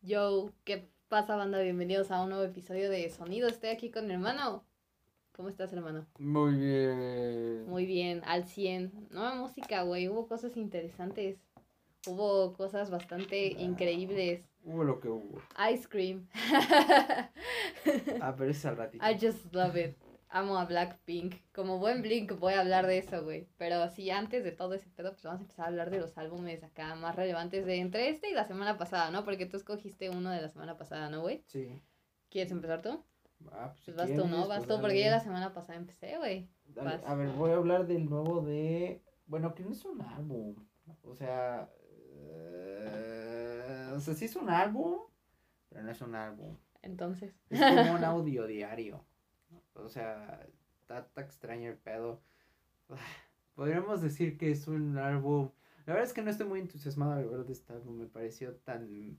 Yo, ¿qué pasa, banda? Bienvenidos a un nuevo episodio de Sonido. Estoy aquí con mi hermano. ¿Cómo estás, hermano? Muy bien. Muy bien, al 100. Nueva música, güey. Hubo cosas interesantes. Hubo cosas bastante increíbles. Hubo lo que hubo. Ice cream. Ah, pero es al ratito. I just love it. Amo a Blackpink. Como buen Blink voy a hablar de eso, güey. Pero sí, antes de todo ese pedo, pues vamos a empezar a hablar de los álbumes acá más relevantes de entre este y la semana pasada, ¿no? Porque tú escogiste uno de la semana pasada, ¿no, güey? Sí. ¿Quieres empezar tú? Ah, pues, Pues vas tú, ¿no? Vas pues tú, porque dale. yo la semana pasada empecé, güey. Vas. A ver, voy a hablar del nuevo de. Bueno, que no es un álbum. O sea. eh, O sea, sí es un álbum, pero no es un álbum. Entonces. Es como un audio diario. O sea, está, extraño el pedo. Ah, Podríamos decir que es un álbum. La verdad es que no estoy muy entusiasmado al ver de este álbum. Me pareció tan.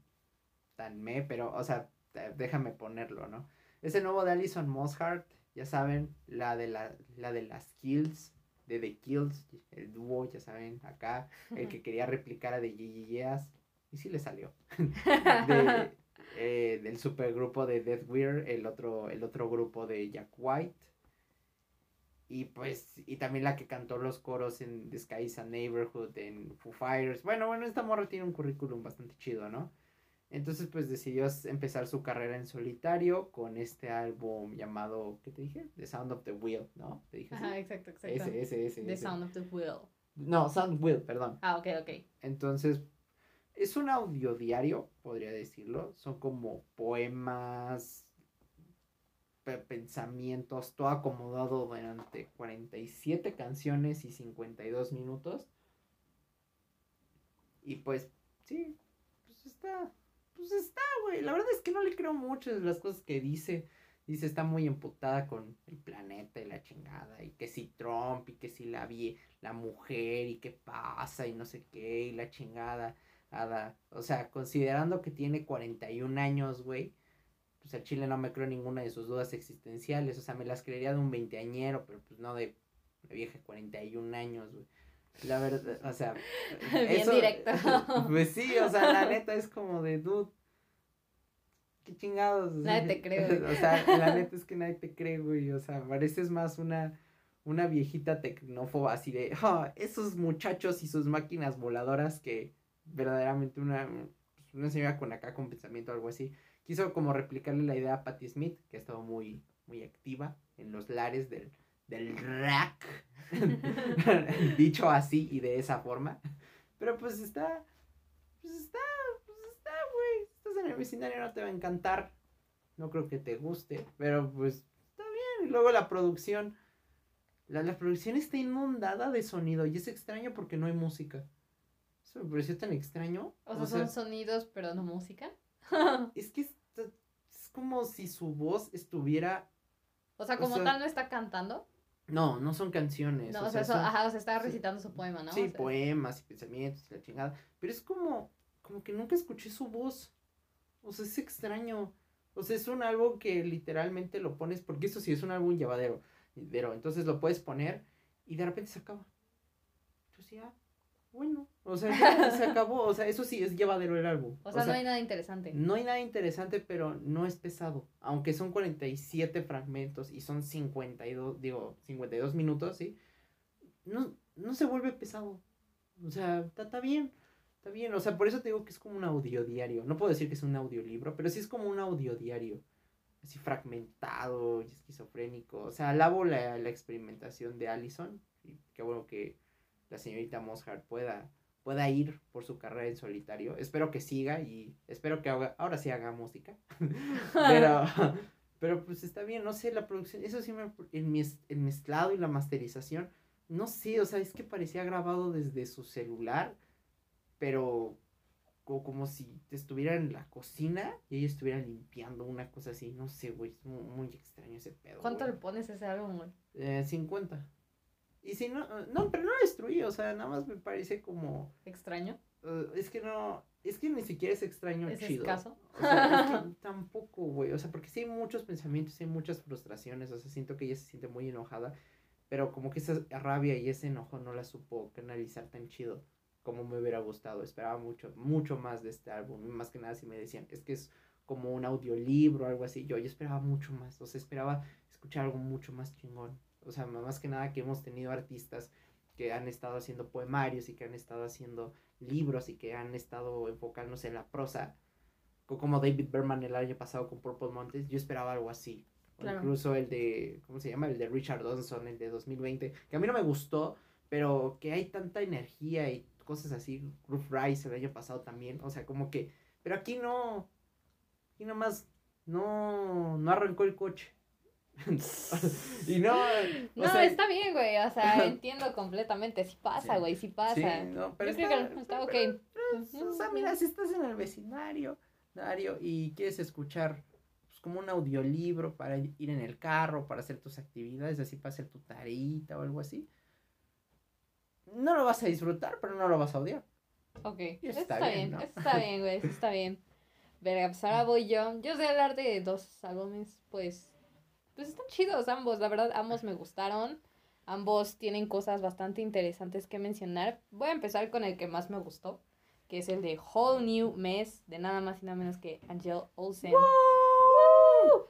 tan me, pero, o sea, eh, déjame ponerlo, ¿no? Es el nuevo de Alison Mosshart. Ya saben, la de, la, la de las Kills. De The Kills, el dúo, ya saben, acá. El que quería replicar a The Yeahs. Y sí le salió de, eh, del supergrupo de Death Weir, el otro, el otro grupo de Jack White. Y pues, y también la que cantó los coros en The Sky is a Neighborhood, en Foo Fighters. Bueno, bueno, esta morra tiene un currículum bastante chido, ¿no? Entonces, pues decidió empezar su carrera en solitario con este álbum llamado, ¿qué te dije? The Sound of the Wheel, ¿no? ¿Te dije así? Ajá, exacto, exacto. Ese, ese, ese. The ese. Sound of the Wheel. No, Sound Wheel, perdón. Ah, ok, ok. Entonces, es un audio diario, podría decirlo. Son como poemas, pe- pensamientos, todo acomodado durante 47 canciones y 52 minutos. Y pues, sí, pues está, pues está, güey. La verdad es que no le creo mucho de las cosas que dice. Dice, está muy emputada con el planeta y la chingada. Y que si Trump y que si la vie la mujer y qué pasa y no sé qué y la chingada. Ada. O sea, considerando que tiene 41 años, güey, pues a Chile no me creo ninguna de sus dudas existenciales. O sea, me las creería de un veinteañero, pero pues no de una vieja de 41 años, güey. La verdad, o sea, Bien directo. Pues sí, o sea, la neta es como de dude. Qué chingados. Nadie te cree, güey. O sea, la neta es que nadie te cree, güey. O sea, pareces más una, una viejita tecnófoba así de, "Ah, esos muchachos y sus máquinas voladoras que verdaderamente una, pues, una señora con acá con pensamiento o algo así. Quiso como replicarle la idea a Patti Smith, que ha estado muy, muy activa en los lares del, del rack. Dicho así y de esa forma. Pero pues está, pues está, pues está, güey. Estás en el vecindario, no te va a encantar. No creo que te guste, pero pues está bien. Y luego la producción, la, la producción está inundada de sonido y es extraño porque no hay música. Eso me pareció tan extraño. O sea, son sonidos, pero no música. es que es, es como si su voz estuviera... O sea, O como sea, tal no está cantando. No, no son canciones. No, o sea, son- ajá, o sea, está sí. recitando su poema, ¿no? Sí, poemas y pensamientos y la chingada. Pero es como, como que nunca escuché su voz. O sea, es extraño. O sea, es un álbum que literalmente lo pones, porque eso sí es un álbum llevadero. Pero entonces lo puedes poner y de repente se acaba. Sí, ah, bueno. O sea, ya se acabó. O sea, eso sí es llevadero el álbum. O sea, no hay nada interesante. no hay nada interesante, pero no es pesado. Aunque son 47 fragmentos y son 52, digo, 52 minutos, ¿sí? No, no se vuelve pesado. O sea, está, está bien. Está bien. O sea, por eso te digo que es como un audiodiario. No puedo decir que es un audiolibro, pero sí es como un audiodiario. Así fragmentado y esquizofrénico. O sea, alabo la, la experimentación de Allison. Y qué bueno que la señorita Mosshart pueda pueda ir por su carrera en solitario. Espero que siga y espero que haga- ahora sí haga música. pero, pero pues está bien, no sé, la producción, eso sí me, el, el mezclado y la masterización, no sé, o sea, es que parecía grabado desde su celular, pero co- como, si estuviera en la cocina y ella estuviera limpiando una cosa así, no sé, güey, es mu- muy, extraño ese pedo. ¿Cuánto güey. le pones a ese álbum, güey? Eh, 50. Y si no, eh, no, pero no lo destruí, o sea, nada más me parece como... ¿Extraño? Uh, es que no, es que ni siquiera es extraño ¿Es chido. escaso? O sea, es que tampoco, güey. O sea, porque sí hay muchos pensamientos, hay muchas frustraciones. O sea, siento que ella se siente muy enojada. Pero como que esa rabia y ese enojo no la supo canalizar tan chido. como me hubiera gustado. Esperaba mucho, mucho más de este álbum. Más que nada si me decían, es que es como un audiolibro o algo así. Yo, yo esperaba mucho más. O sea, esperaba escuchar algo mucho más chingón. O sea, más que nada que hemos tenido artistas que han estado haciendo poemarios y que han estado haciendo libros y que han estado enfocándose en la prosa, como David Berman el año pasado con Purple Montes, yo esperaba algo así. Incluso el de, ¿cómo se llama? El de Richard Donson, el de 2020, que a mí no me gustó, pero que hay tanta energía y cosas así, Roof Rice el año pasado también, o sea, como que, pero aquí no, aquí nomás no, no arrancó el coche. y no. No, está bien, güey. O sea, entiendo completamente. Sí pasa, güey, sí. pasa. Sí, no, pero Yo creo que está ok. o sea, mira, si estás en el vecindario y quieres escuchar pues, como un audiolibro para ir en el carro, para hacer tus actividades, así para hacer tu tarita o algo así, no lo vas a disfrutar, pero no lo vas a odiar. Ok, eso está, bien, eso está bien, güey, eso está bien. Verga, pues ahora voy yo. Yo sé hablar de dos álbumes, pues pues están chidos ambos, la verdad, ambos me gustaron. Ambos tienen cosas bastante interesantes que mencionar. Voy a empezar con el que más me gustó, que es el de Whole New Mess, de nada más y nada menos que Angel Olsen.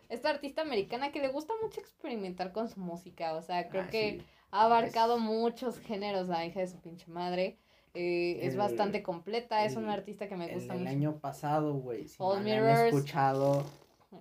Esta artista americana que le gusta mucho experimentar con su música, o sea, creo ah, que ha abarcado muchos géneros, la hija de su pinche madre. Eh, es bastante completa, es una artista que me gusta mucho. El año pasado, güey, si no han escuchado,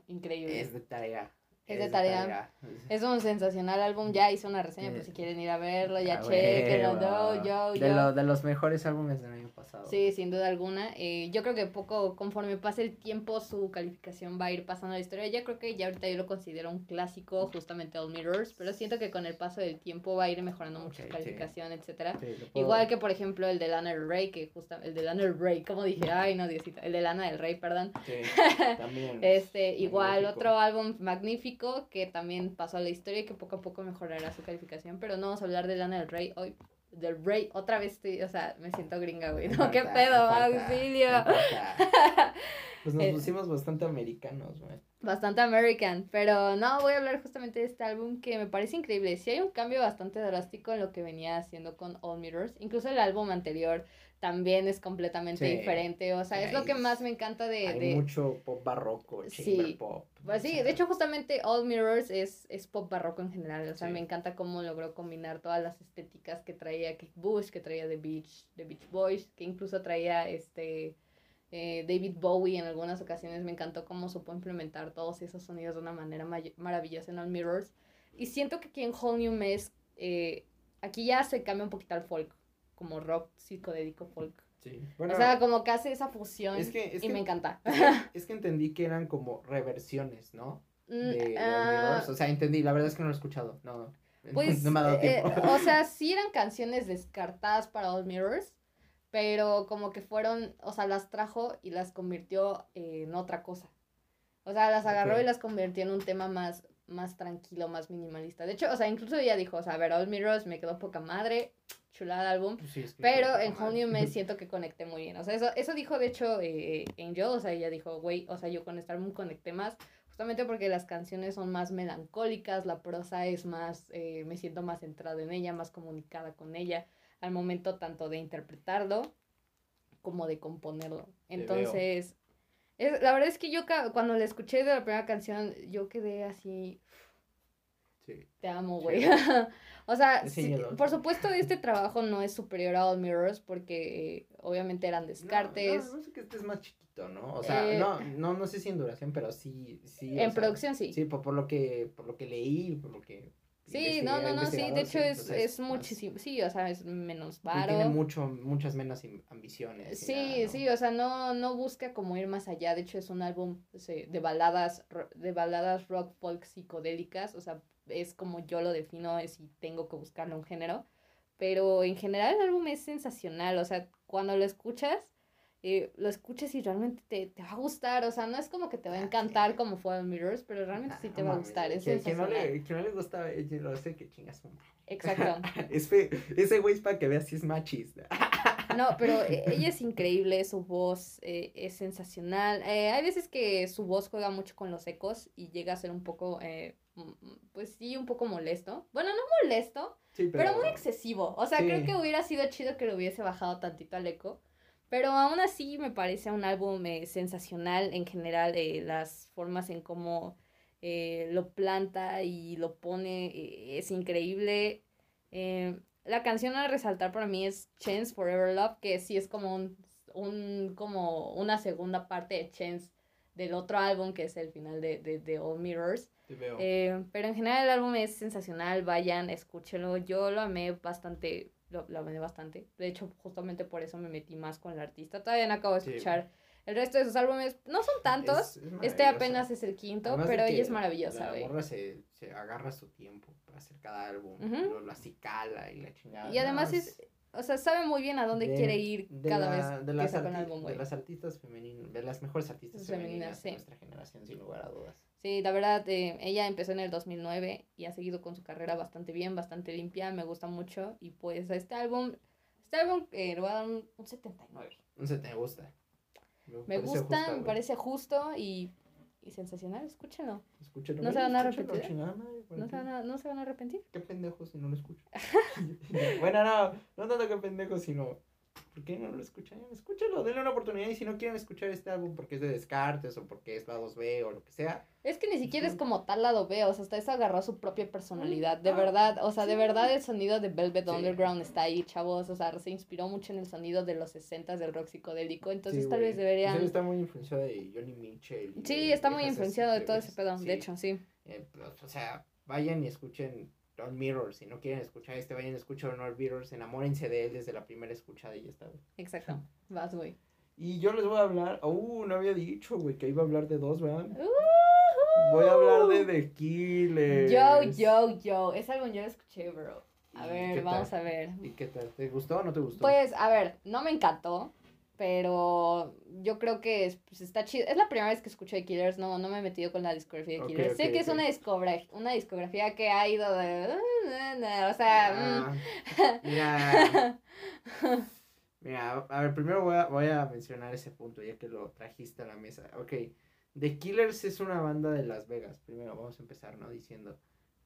increíble. Es de tarea. Es de tarea. Es un sensacional álbum. Ya hice una reseña, pues si quieren ir a verlo, ya chequenlo. Yo, yo, de, lo, de los mejores álbumes del año pasado. Sí, sin duda alguna. Eh, yo creo que poco, conforme pase el tiempo, su calificación va a ir pasando la historia. Ya creo que ya ahorita yo lo considero un clásico, justamente All Mirrors, pero siento que con el paso del tiempo va a ir mejorando mucho su calificación, etcétera. Igual que, por ejemplo, el de Lana del Rey, que justo, el de Lana del Rey, como dije, ay, no, Diosito, el de Lana del Rey, perdón. Sí, también. este, igual, otro álbum magnífico que también pasó a la historia y que poco a poco mejorará su calificación, pero no vamos a hablar de Lana del Rey hoy del Rey, otra vez estoy, o sea, me siento gringa, güey, ¿no? ¿Qué pedo? Auxilio. Pues nos pusimos bastante americanos, güey. Bastante American, pero no, voy a hablar justamente de este álbum que me parece increíble. Sí hay un cambio bastante drástico en lo que venía haciendo con All Mirrors, incluso el álbum anterior también es completamente diferente. O sea, es lo que más me encanta de. Hay mucho pop barroco, sí. pop. Pues sí, de hecho, justamente All Mirrors es, es pop barroco en general. O sea, me encanta cómo logró combinar todas las estéticas que traía Kick Bush, que traía The Beach, The Beach Boys, que incluso traía este. Eh, David Bowie en algunas ocasiones me encantó cómo supo implementar todos esos sonidos de una manera maravillosa en All Mirrors. Y siento que aquí en Whole New Mess, eh, aquí ya se cambia un poquito al folk como rock psicodélico folk. Sí. Bueno, o sea, como que hace esa fusión y me encanta. Es que, entendí que eran como reversiones, ¿no? Mm, de, uh, O sea, entendí, la verdad es que no lo he escuchado. No, pues, no me ha dado eh, tiempo. o sea, sí eran canciones descartadas para All Mirrors, pero como que fueron, o sea, las trajo y las convirtió en otra cosa. O sea, las agarró y las convirtió en un tema más, más tranquilo, más minimalista. De hecho, o sea, incluso ella dijo, o sea, a ver, All Mirrors me quedó poca madre, chulada álbum. Pues pero en New me siento que conecté muy bien. O sea, eso, eso dijo de hecho eh, Angel. O sea, ella dijo, güey, o sea, yo con este álbum conecté más. Justamente porque las canciones son más melancólicas, la prosa es más, eh, me siento más centrado en ella, más comunicada con ella, al momento tanto de interpretarlo como de componerlo. Entonces, es, la verdad es que yo cuando la escuché de la primera canción, yo quedé así, te amo, güey. o sea, por supuesto, este trabajo no es superior a All Mirrors porque obviamente eran descartes. No, no, sé que este es más chiquito, ¿no? O sea, eh, no, no, no sé si en duración, pero sí, sí. En producción sí. Sí, por, lo que, por lo que leí, por lo que Sí, no, no, no, sí, de hecho es, es muchísimo, sí, o sea, es menos varo. tiene mucho, muchas menos ambiciones. Sí, sí, o sea, no, no busca como ir más allá, de hecho es un álbum de baladas, de baladas rock folk psicodélicas, o sea, es como yo lo defino, es si tengo que buscarle un género. Pero en general el álbum es sensacional, o sea, cuando lo escuchas, eh, lo escuchas y realmente te, te, va a gustar, o sea, no es como que te va a encantar como fue Mirrors, pero realmente sí te va a gustar, es que, que, no le, que no le gusta lo sé que chingas Exacto. ese güey es para que veas si es machista. No, pero eh, ella es increíble, su voz eh, es sensacional. Eh, hay veces que su voz juega mucho con los ecos y llega a ser un poco, eh, mm, mm, pues sí, un poco molesto. Bueno, no molesto, Sí, pero, muy excesivo. O sea, Sí. creo que hubiera sido chido que lo hubiese bajado tantito al eco. Pero aún así me parece un álbum eh, sensacional en general, eh, las formas en cómo eh, lo planta y lo pone eh, es increíble. Eh, la canción a resaltar para mí es Chance Forever Love, que sí es como un, un como una segunda parte de Chance del otro álbum que es el final de, de, de All Mirrors. Te veo. Pero en general el álbum es sensacional, vayan, escúchenlo. Yo lo amé bastante, lo, lo amé bastante. De hecho, justamente por eso me metí más con el artista. Todavía no acabo de Sí. escuchar el resto de sus álbumes. No son tantos. Es- es este apenas es el quinto, Además pero ella es maravillosa, La morra se, se agarra su tiempo para hacer cada álbum. Ujú. lo, lo cala y la chingada. Y además es, o sea, sabe muy bien a dónde de- quiere ir cada la- vez de que las saca un álbum, güey. De las artistas femeninas, de las mejores artistas Femeninas, femeninas, sí. de nuestra generación, sin lugar a dudas. Sí, la verdad, eh, ella empezó en el 2009 y ha seguido con su carrera bastante bien, bastante limpia, me gusta mucho. Y pues este álbum, este álbum eh, le voy a dar un, un 79. No sé, te gusta. Me gusta, justa, me parece justo y, y sensacional, escúchenlo. Escúchalo, ¿No se van a arrepentir? chingada madre, ¿para No se, van a, no se van a arrepentir. Qué pendejo si no lo escucho. bueno, no, no tanto que pendejo, sino. ¿Por qué no lo escuchan? Escúchalo, denle una oportunidad. Y si no quieren escuchar este álbum porque es de Descartes o porque es lados B o lo que sea, Es que ni siquiera es Sí. como tal lado B, o sea, hasta eso agarró su propia personalidad, de Ah, verdad, o sea, de sí. verdad el sonido de Velvet Sí. Underground está ahí, chavos, o sea, se inspiró mucho en el sonido de los 60 del rock psicodélico, entonces Sí, tal vez deberían... Serio, está muy influenciado de Johnny Mitchell. Sí, está muy influenciado de todo ese pedo, Sí. de hecho, sí. Eh, pues, o sea, vayan y escuchen Don't Mirror. Si no quieren escuchar este, vayan y escuchen Don't Mirrors. Enamórense de él desde la primera escuchada y ya está. Exacto, vas, güey. Y yo les voy a hablar. Uh, no había dicho, güey, que iba a hablar de dos, ¿verdad? Uh, Voy a hablar de The Killers. Yo, yo, yo, ese álbum yo lo escuché, bro. A ¿Y ver, vamos tal? a ver. ¿Y qué tal? ¿Te gustó o no te gustó? Pues, a ver, no me encantó, pero yo creo que es- pues, está chido. Es la primera vez que escucho de Killers, no, no me he metido con la discografía de Killers. sé que es una, discogra una discografía que ha ido de... O sea, mm. Ah, mira. Mira, a ver, primero voy a, voy a mencionar ese punto ya que lo trajiste a la mesa. Ok, The Killers es una banda de Las Vegas. Primero vamos a empezar, ¿no? Diciendo,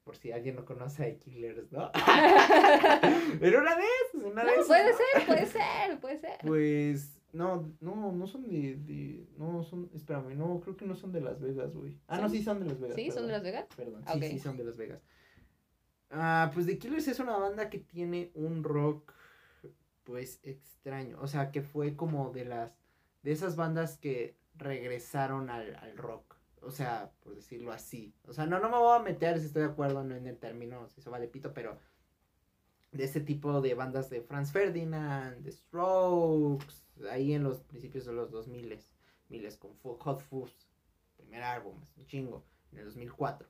por si alguien no conoce a The Killers, ¿no? Pero una esas, una no, esas. puede ¿no? ser, puede ser, puede ser. Pues, no, no, no son de, de, no son, espérame, no, creo que no son de Las Vegas, güey. Ah, no, ¿Sí? son de Las Vegas. ¿Sí? ¿Son de. Las Vegas? Perdón, Ok. sí, sí, son de Las Vegas. Ah, pues The Killers es una banda que tiene un rock, pues, extraño. O sea, que fue como de las, de esas bandas que regresaron al, al rock. O sea, por decirlo así. O sea, no, no me voy a meter si estoy de acuerdo no en el término, si eso vale pito, pero de ese tipo de bandas de Franz Ferdinand, The Strokes, ahí en los principios de los 2000, miles con Hot Fuzz, primer álbum, es un chingo, en el 2004.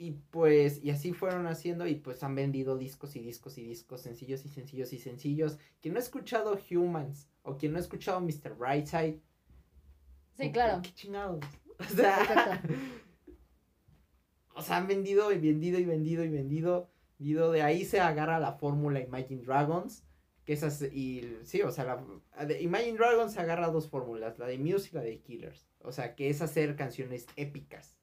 Y pues, y así fueron haciendo y pues han vendido discos y discos y discos, sencillos y sencillos y sencillos. Quien no ha escuchado Humans o quien no ha escuchado Mr. Brightside. Sí, ¿qué- claro. ¿Qué chingados? O sea, Exacto. o sea, han vendido y vendido y vendido y vendido. vendido. De ahí se agarra la fórmula Imagine Dragons. Que esas, y sí, o sea, la, de Imagine Dragons agarra dos fórmulas, la de Muse y la de Killers. O sea, que es hacer canciones épicas.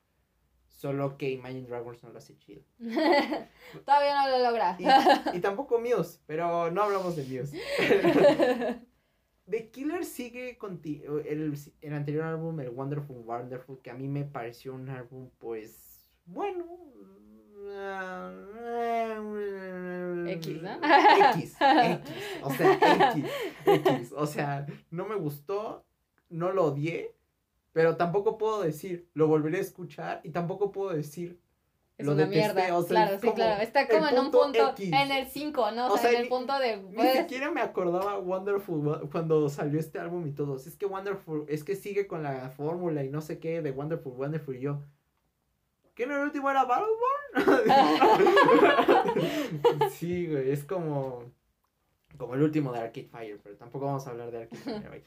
Solo que Imagine Dragons no lo hace chido. Todavía no lo logra. Y, y tampoco Muse, pero no hablamos de Muse. The Killer sigue con el, el anterior álbum, el Wonderful Wonderful, que a mí me pareció un álbum, pues, bueno. X, ¿no? X, X, o sea, X, X, o sea, no me gustó, no lo odié, pero tampoco puedo decir, lo volveré a escuchar, y tampoco puedo decir, Es lo una detesté, mierda. o sea, claro, es sí, como claro. Está como en un punto X. en el 5, ¿no? O, O sea, en el ni- punto de. Ni pues, siquiera me acordaba Wonderful Wo- cuando salió este álbum y todos. Es que Wonderful, es que sigue con la fórmula y no sé qué de Wonderful, Wonderful y yo. ¿Qué no el último era Battleborn? sí, güey, es como como el último de Arcade Fire, pero tampoco vamos a hablar de Arcade Fire, güey.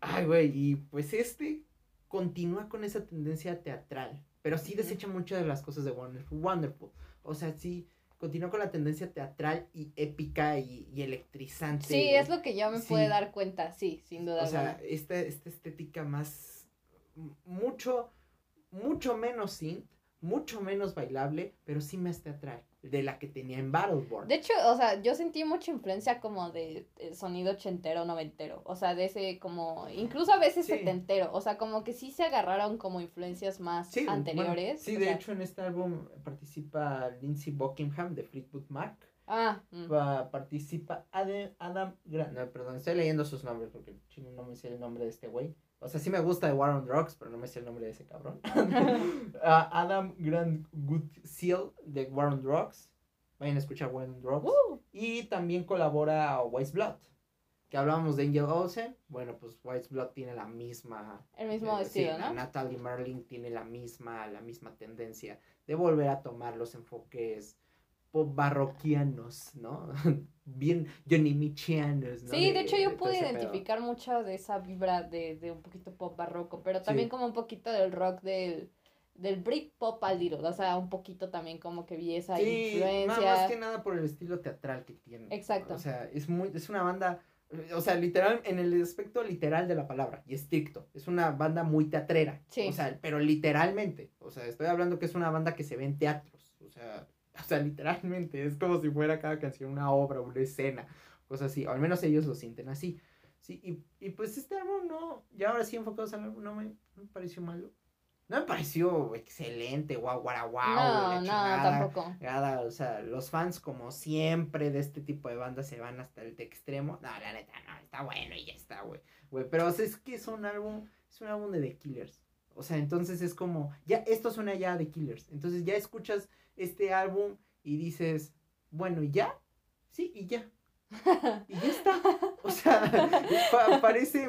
Ay, güey, y pues este continúa con esa tendencia teatral, pero sí desecha muchas de las cosas de Wonderful, Wonderful. O sea, sí continuó con la tendencia teatral y épica y, y electrizante. Sí, es lo que yo me Sí. pude dar cuenta, sí, sin duda O sea, esta, esta estética más, mucho, mucho menos synth, mucho menos bailable, pero sí más teatral, de la que tenía en Battleborn. De hecho, o sea, yo sentí mucha influencia como de, sonido ochentero, noventero, o sea, de ese como, incluso a veces Sí. setentero, o sea, como que sí se agarraron como influencias más Sí, bueno, anteriores. sí, o de sea, hecho en este álbum participa Lindsey Buckingham de Fleetwood Mac. Ah, mm. Participa Adam, Adam Grant. No, perdón, estoy leyendo sus nombres porque chino no me sé el nombre de este güey. O sea, sí me gusta de War on Drugs, pero no me sé el nombre de ese cabrón. Ah, Adam Grant Goodseal de War on Drugs. Vayan a escuchar War on Drugs. Uh, Y también colabora Wise Blood. Que hablábamos de Angel Olsen. Bueno, pues Wise Blood tiene la misma. el mismo eh, estilo, ¿no? Natalie Merlin tiene la misma, la misma tendencia de volver a tomar los enfoques pop barroquianos, ¿no? Bien Johnny Michianos, ¿no? Sí, de hecho yo pude ese pedo. identificar mucho de esa vibra de, de un poquito pop barroco, pero también Sí. como un poquito del rock del, del brick pop al little, o sea, un poquito también como que vi esa Sí, influencia. más que nada por el estilo teatral que tiene. Exacto. O sea, es muy, es una banda, o sea, literal, en el aspecto literal de la palabra, y estricto, es una banda muy teatrera. Sí. O sea, pero literalmente, o sea, estoy hablando que es una banda que se ve en teatros, o sea, o sea, literalmente, es como si fuera cada canción una obra, una escena, cosas así, o al menos ellos lo sienten así. Sí, y, y pues este álbum no, ya ahora sí enfocados al álbum, no me, no me pareció malo. No me pareció excelente, guau, guau, guau, la no, no, tampoco. Nada, o sea, los fans como siempre de este tipo de bandas se van hasta el de extremo. No, la neta, no, está bueno y ya está, güey. Güey, pero o sea, es que es un álbum, es un álbum de The Killers. O sea, entonces es como, ya, esto suena ya a The Killers. Entonces ya escuchas este álbum y dices, bueno, ¿y ya? Sí, y ya. Y ya está. O sea, pa- parece,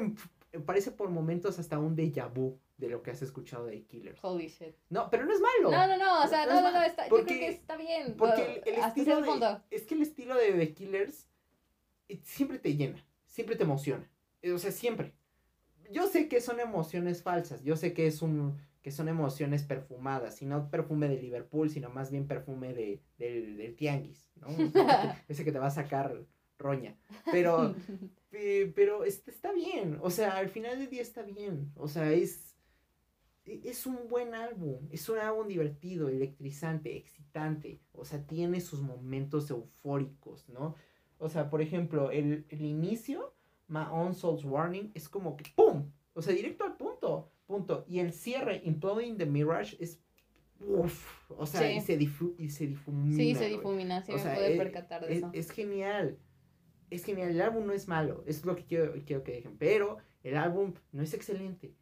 parece por momentos hasta un déjà vu de lo que has escuchado de The Killers. Holy shit. No, pero no es malo. No, no, no, o sea, No no, no, está, yo porque- creo que está bien. Porque el, el estilo de, es que el estilo de The Killers eh, siempre te llena, siempre te emociona. Eh, O sea, siempre. Yo sé que son emociones falsas, yo sé que es un que son emociones perfumadas, y no perfume de Liverpool, sino más bien perfume de, del, del tianguis, ¿no? Ese que te- va a sacar roña. Pero, pero está bien, o sea, al final del día está bien, o sea, es, e- es un buen álbum, es un álbum divertido, electrizante, excitante, o sea, tiene sus momentos eufóricos, ¿no? O sea, por ejemplo, el, el inicio, My Own Soul's Warning, es como que ¡pum! O sea, directo al punto, punto. Y el cierre, Imploding the Mirage, es... Uf, o sea, Sí. y, se difu- y se difumina. Sí, se difumina, sí O me sea, pude eh, percatar de Es, eso. es genial. Es genial. El álbum no es malo. Eso es lo que quiero, quiero que dejen. Pero el álbum no es excelente.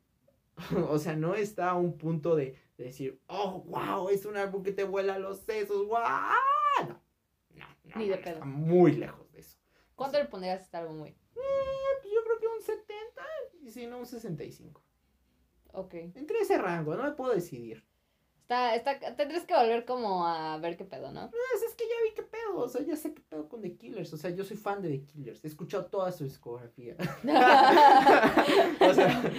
o sea, no está a un punto de, de decir, oh, wow, es un álbum que te vuela los sesos. ¡Wow! No. No, no. Ni de pedo. Está muy lejos de eso. ¿Cuánto le pondrías a este álbum, güey? Eh, yo creo que un 70 y si no, un 65. Ok. Entre ese rango, no me puedo decidir. Está, está, tendrías que volver como a ver qué pedo, ¿no? Pues es que ya vi qué pedo, o sea, ya sé qué pedo con The Killers, o sea, yo soy fan de The Killers, he escuchado toda su discografía. o, sea,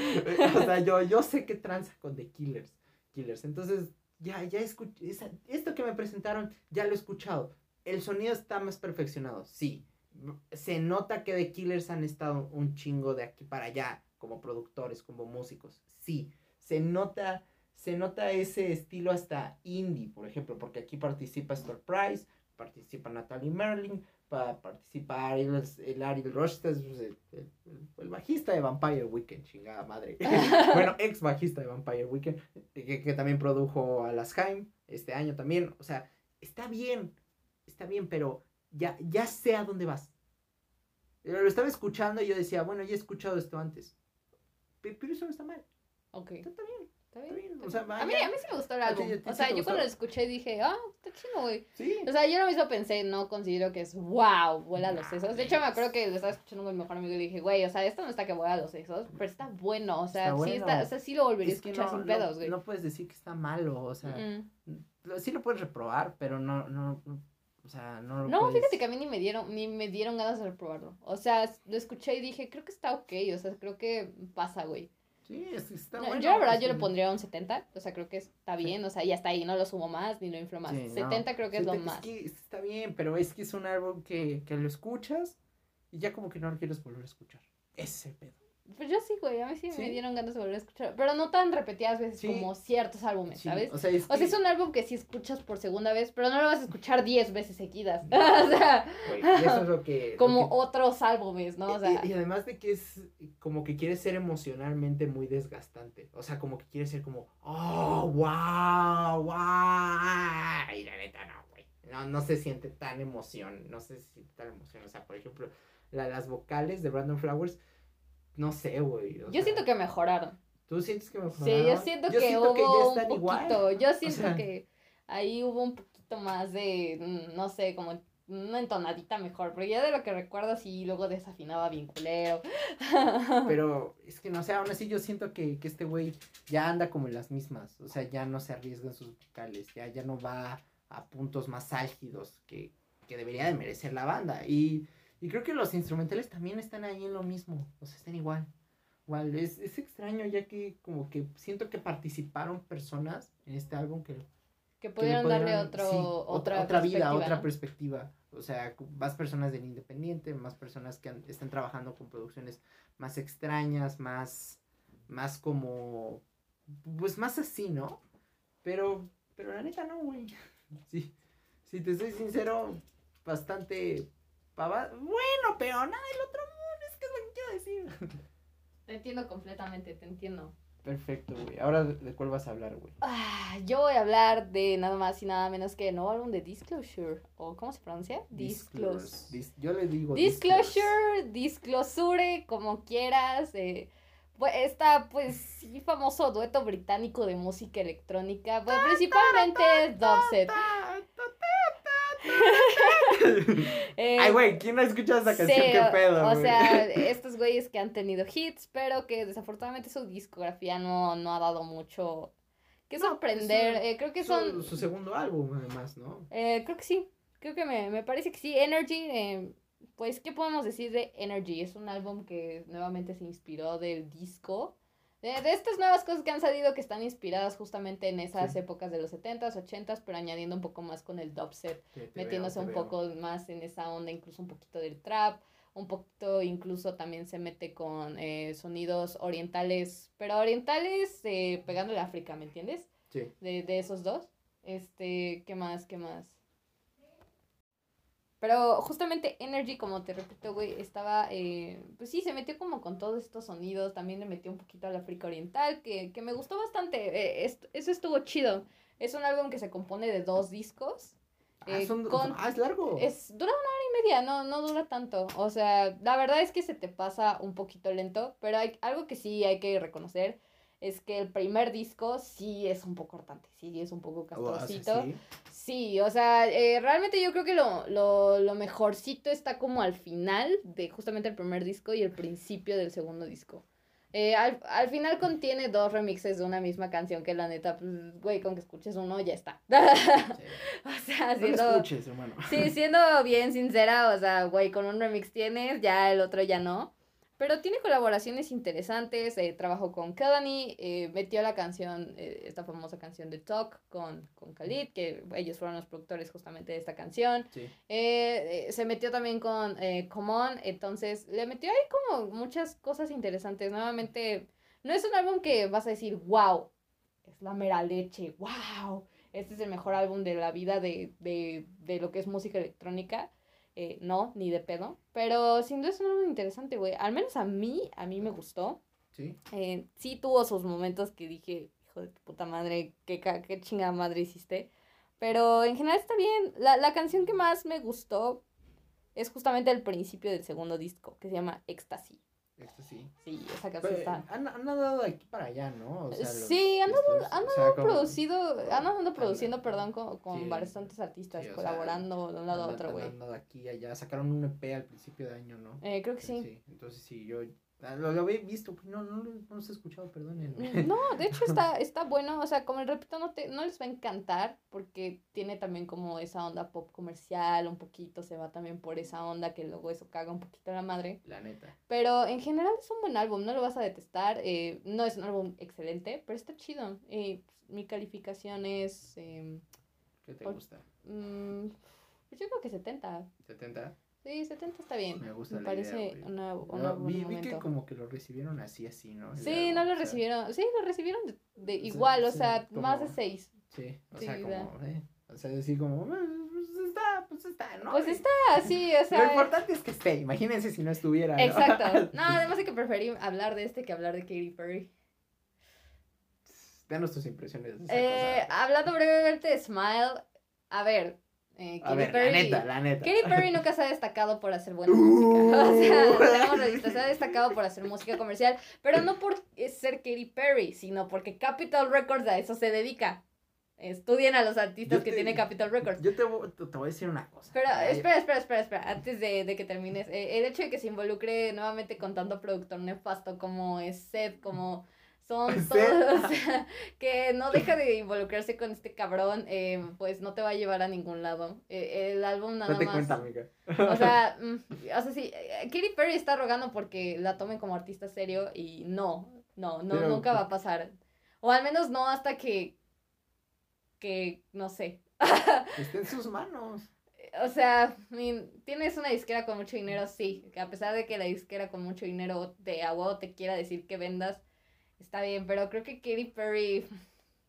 o sea, yo, yo sé qué tranza con The Killers, Killers, entonces ya, ya escuché, esa- esto que me presentaron, ya lo he escuchado, el sonido está más perfeccionado, sí, se nota que The Killers han estado un chingo de aquí para allá, como productores, como músicos, sí, se nota se nota ese estilo hasta indie, por ejemplo, porque aquí participa Store Price, participa Natalie Merlin, pa- participa Ariel, el Ariel Rochester, el, el- el- el bajista de Vampire Weekend, chingada madre. bueno, ex bajista de Vampire Weekend, que, que también produjo a Las Haim este año también. O sea, está bien, está bien, pero ya, ya sé a dónde vas. Lo estaba escuchando y yo decía, bueno, ya he escuchado esto antes. Pe- Pero eso no está mal, Ok. está, está bien. Está Está bien. o sea, a, mí, a mí sí me gustó el ¿A ti- álbum. ti O sí sea, yo cuando lo escuché dije, ah, está chido, güey. Sí. O sea, yo lo mismo pensé, no considero que es wow, vuela a los sesos. De hecho, me acuerdo que lo estaba escuchando con mi mejor amigo y dije, güey, o sea, esto no está que vuela a los sesos, pero está bueno. O sea, Está sí está, o sea, sí lo volvería a Es escuchar no, sin pedos, güey. No, puedes decir que está malo, o sea, Mm. sí lo puedes reprobar, pero no, no, no, o sea, no lo No, puedes- fíjate que a mí ni me dieron, ni me dieron ganas de probarlo. O sea, lo escuché y dije, creo que está ok, o sea, creo que pasa, güey. Sí, es, está No, bueno. yo la verdad yo le pondría un 70, o sea, creo que está bien, o sea, ya está ahí, no lo sumo más ni lo inflo más. sí, no. 70 creo que es lo Sete- más. que está bien, pero es que es un álbum que, que lo escuchas y ya como que no lo quieres volver a escuchar. Ese es pedo. Pues yo sí, güey, a mí sí, ¿Sí? me dieron ganas de volver a escuchar, pero no tan repetidas veces Sí. como ciertos álbumes, Sí, ¿sabes? O sea, es, O sea, es un álbum que sí escuchas por segunda vez, pero no lo vas a escuchar 10 veces seguidas. o sea, güey, y eso es lo que... lo como que- otros álbumes, ¿no? O sea, y, y además de que es como que quiere ser emocionalmente muy desgastante. O sea, como que quiere ser como, oh, wow, wow. Y la neta no, güey. No, no se siente tan emoción. No se siente tan emoción. O sea, por ejemplo, la- las vocales de Brandon Flowers, no sé, güey. yo sea, siento que mejoraron. ¿Tú sientes que Sí, mejoraron? yo siento que siento hubo que ya un poquito, igual. yo siento sea- que ahí hubo un poquito más de, mm, no sé, como una entonadita mejor, pero ya de lo que recuerdo sí, luego desafinaba bien culero. Pero es que no sé, aún así yo siento que, que este güey ya anda como en las mismas. O sea, ya no se arriesga en sus vocales, ya, ya no va a puntos más álgidos que, que debería de merecer la banda. Y, y creo que los instrumentales también están ahí en lo mismo. O sea, están igual. Igual, es, es extraño ya que como que siento que participaron personas en este álbum que, que que pudieron le darle otro, sí, otra, otra vida, otra perspectiva. O sea, más personas del independiente, más personas que han- están trabajando con producciones más extrañas, más, más como, pues más así, ¿no? Pero, pero la neta no, güey. Sí, si te soy sincero, bastante, bueno, pero nada del otro mundo, es que es lo que quiero decir. Te entiendo completamente, te entiendo. Perfecto, güey. Ahora, ¿de, cuál vas a hablar, güey? Ah, yo voy a hablar de nada más y nada menos que el nuevo álbum de Disclosure, o ¿cómo se pronuncia? Disclose. Dis- yo le digo Disclosure, disclosure, como quieras. Eh, pues, está, pues, sí, famoso dueto británico de música electrónica. Pues, principalmente es Dubstep. Eh, Ay, güey, ¿quién no ha escuchado esa canción? sí, ¿Qué pedo, O sea, estos güeyes que han tenido hits, pero que desafortunadamente su discografía no, no ha dado mucho que No, pues, sorprender. su- Eh, creo que su, son... su segundo álbum, además, ¿no? Eh, creo que sí. Creo que me, me parece que sí. Energy, eh, pues, ¿qué podemos decir de Energy? Es un álbum que nuevamente se inspiró del disco. De, de estas nuevas cosas que han salido que están inspiradas justamente en esas Sí. épocas de los 70s, 80s, pero añadiendo un poco más con el dubstep, Te- te metiéndose veo, un veo. poco más en esa onda, incluso un poquito del trap, un poquito incluso también se mete con eh, sonidos orientales, pero orientales eh, pegándole a África, ¿me entiendes? Sí. de, de esos dos. Este, ¿qué más? ¿Qué más? Pero justamente Energy, como te repito, güey, estaba, eh, pues sí, se metió como con todos estos sonidos, también le metió un poquito a la África Oriental, que, que me gustó bastante, eh, est- eso estuvo chido. Es un álbum que se compone de dos discos. Ah, eh, son- con- ah, es largo. Es, dura una hora y media, no, no dura tanto. O sea, la verdad es que se te pasa un poquito lento, pero hay algo que sí hay que reconocer es que el primer disco sí es un poco cortante, sí es un poco O- o sea, castrocito. sí. Sí, o sea, eh, realmente yo creo que lo, lo, lo mejorcito está como al final de justamente el primer disco y el principio del segundo disco. Eh, al, al final contiene dos remixes de una misma canción que la neta, pues, güey, con que escuches uno ya está. Sí. o sea, No siendo, escuches, hermano. sí, siendo bien sincera, o sea, güey, con un remix tienes, ya el otro ya no. Pero tiene colaboraciones interesantes, eh, trabajó con Kelani, eh, metió la canción, eh, esta famosa canción de Talk con, con Khalid, que ellos fueron los productores justamente de esta canción. Sí. Eh, se metió también con eh, Come On, entonces le metió ahí como muchas cosas interesantes. Nuevamente, no es un álbum que vas a decir, wow, es la mera leche, wow, este es el mejor álbum de la vida de, de, de lo que es música electrónica. Eh, no, ni de pedo. Pero sin duda es un álbum interesante, güey. Al menos a mí, a mí me gustó. Sí. Eh, sí tuvo sus momentos que dije, hijo de tu puta madre, qué, qué chingada madre hiciste. Pero en general está bien. La, la canción que más me gustó es justamente el principio del segundo disco, que se llama Ecstasy. Esto sí. Sí, esa canción Pero, está. han, han andado de aquí para allá, ¿no? O sea, los- Sí, han estos, Han o sea, como- producido, han andado Anda- produciendo, perdón, con, con sí. bastantes artistas, Sí, sea, colaborando de un lado a otro, han güey. andado de aquí allá. Sacaron un EP al principio de año, ¿no? Eh, creo que sí. Entonces sí, yo Lo, lo había visto, pero no, no, no los he escuchado, perdónenme. No, de hecho está, está bueno, o sea, como repito, no, te, no les va a encantar porque tiene también como esa onda pop comercial, un poquito se va también por esa onda que luego eso caga un poquito a la madre. La neta. Pero en general es un buen álbum, no lo vas a detestar, eh, no es un álbum excelente, pero está chido. Eh, mi calificación es, em, ¿Qué te Por- gusta? mm, pues yo creo que 70. ¿70? Sí, 70 está bien. Me gusta Me la idea, parece güey. una, No, una buen vi, vi que como que lo recibieron así, así, ¿no? Sí, no lo sea, recibieron, sí, lo recibieron de, igual, o sí, sea, más de como- 6. Sí, o Sí, sea, como, eh, o sea, decir como, "Ah, pues está, pues está, ¿no? Pues está así, o Lo sea. importante es que esté, imagínense si no estuviera. ¿no? Exacto. No, además de que preferí hablar de este que hablar de Katy Perry. Danos tus impresiones de esa Eh, cosa. hablando brevemente de Smile, a ver, eh, A ver, Perry. la neta, la neta. Katy Perry nunca se ha destacado por hacer buena Uh. música. O sea, realistas, se ha destacado por hacer música comercial, pero no por ser Katy Perry, sino porque Capitol Records a eso se dedica. Estudien a los artistas Yo que te- tiene Capitol Records. Yo te, voy- te voy a decir una cosa. Pero espera, espera, espera, espera, antes de, de que termines. eh, el hecho de que se involucre nuevamente con tanto productor nefasto como es Seth, como son todos, o sea, que no deja de involucrarse con este cabrón, eh, pues no te va a llevar a ningún lado. Eh, el álbum nada Date más. cuenta, amiga. O sea, mm, o sea, sí, eh, Katy Perry está rogando porque la tomen como artista serio y no, no, no, Pero- nunca va a pasar. O al menos no hasta que, que, no sé. Está en sus manos. O sea, tienes una disquera con mucho dinero, sí. Que a pesar de que la disquera con mucho dinero te a huevo te quiera decir que vendas, está bien. Pero creo que Katy Perry.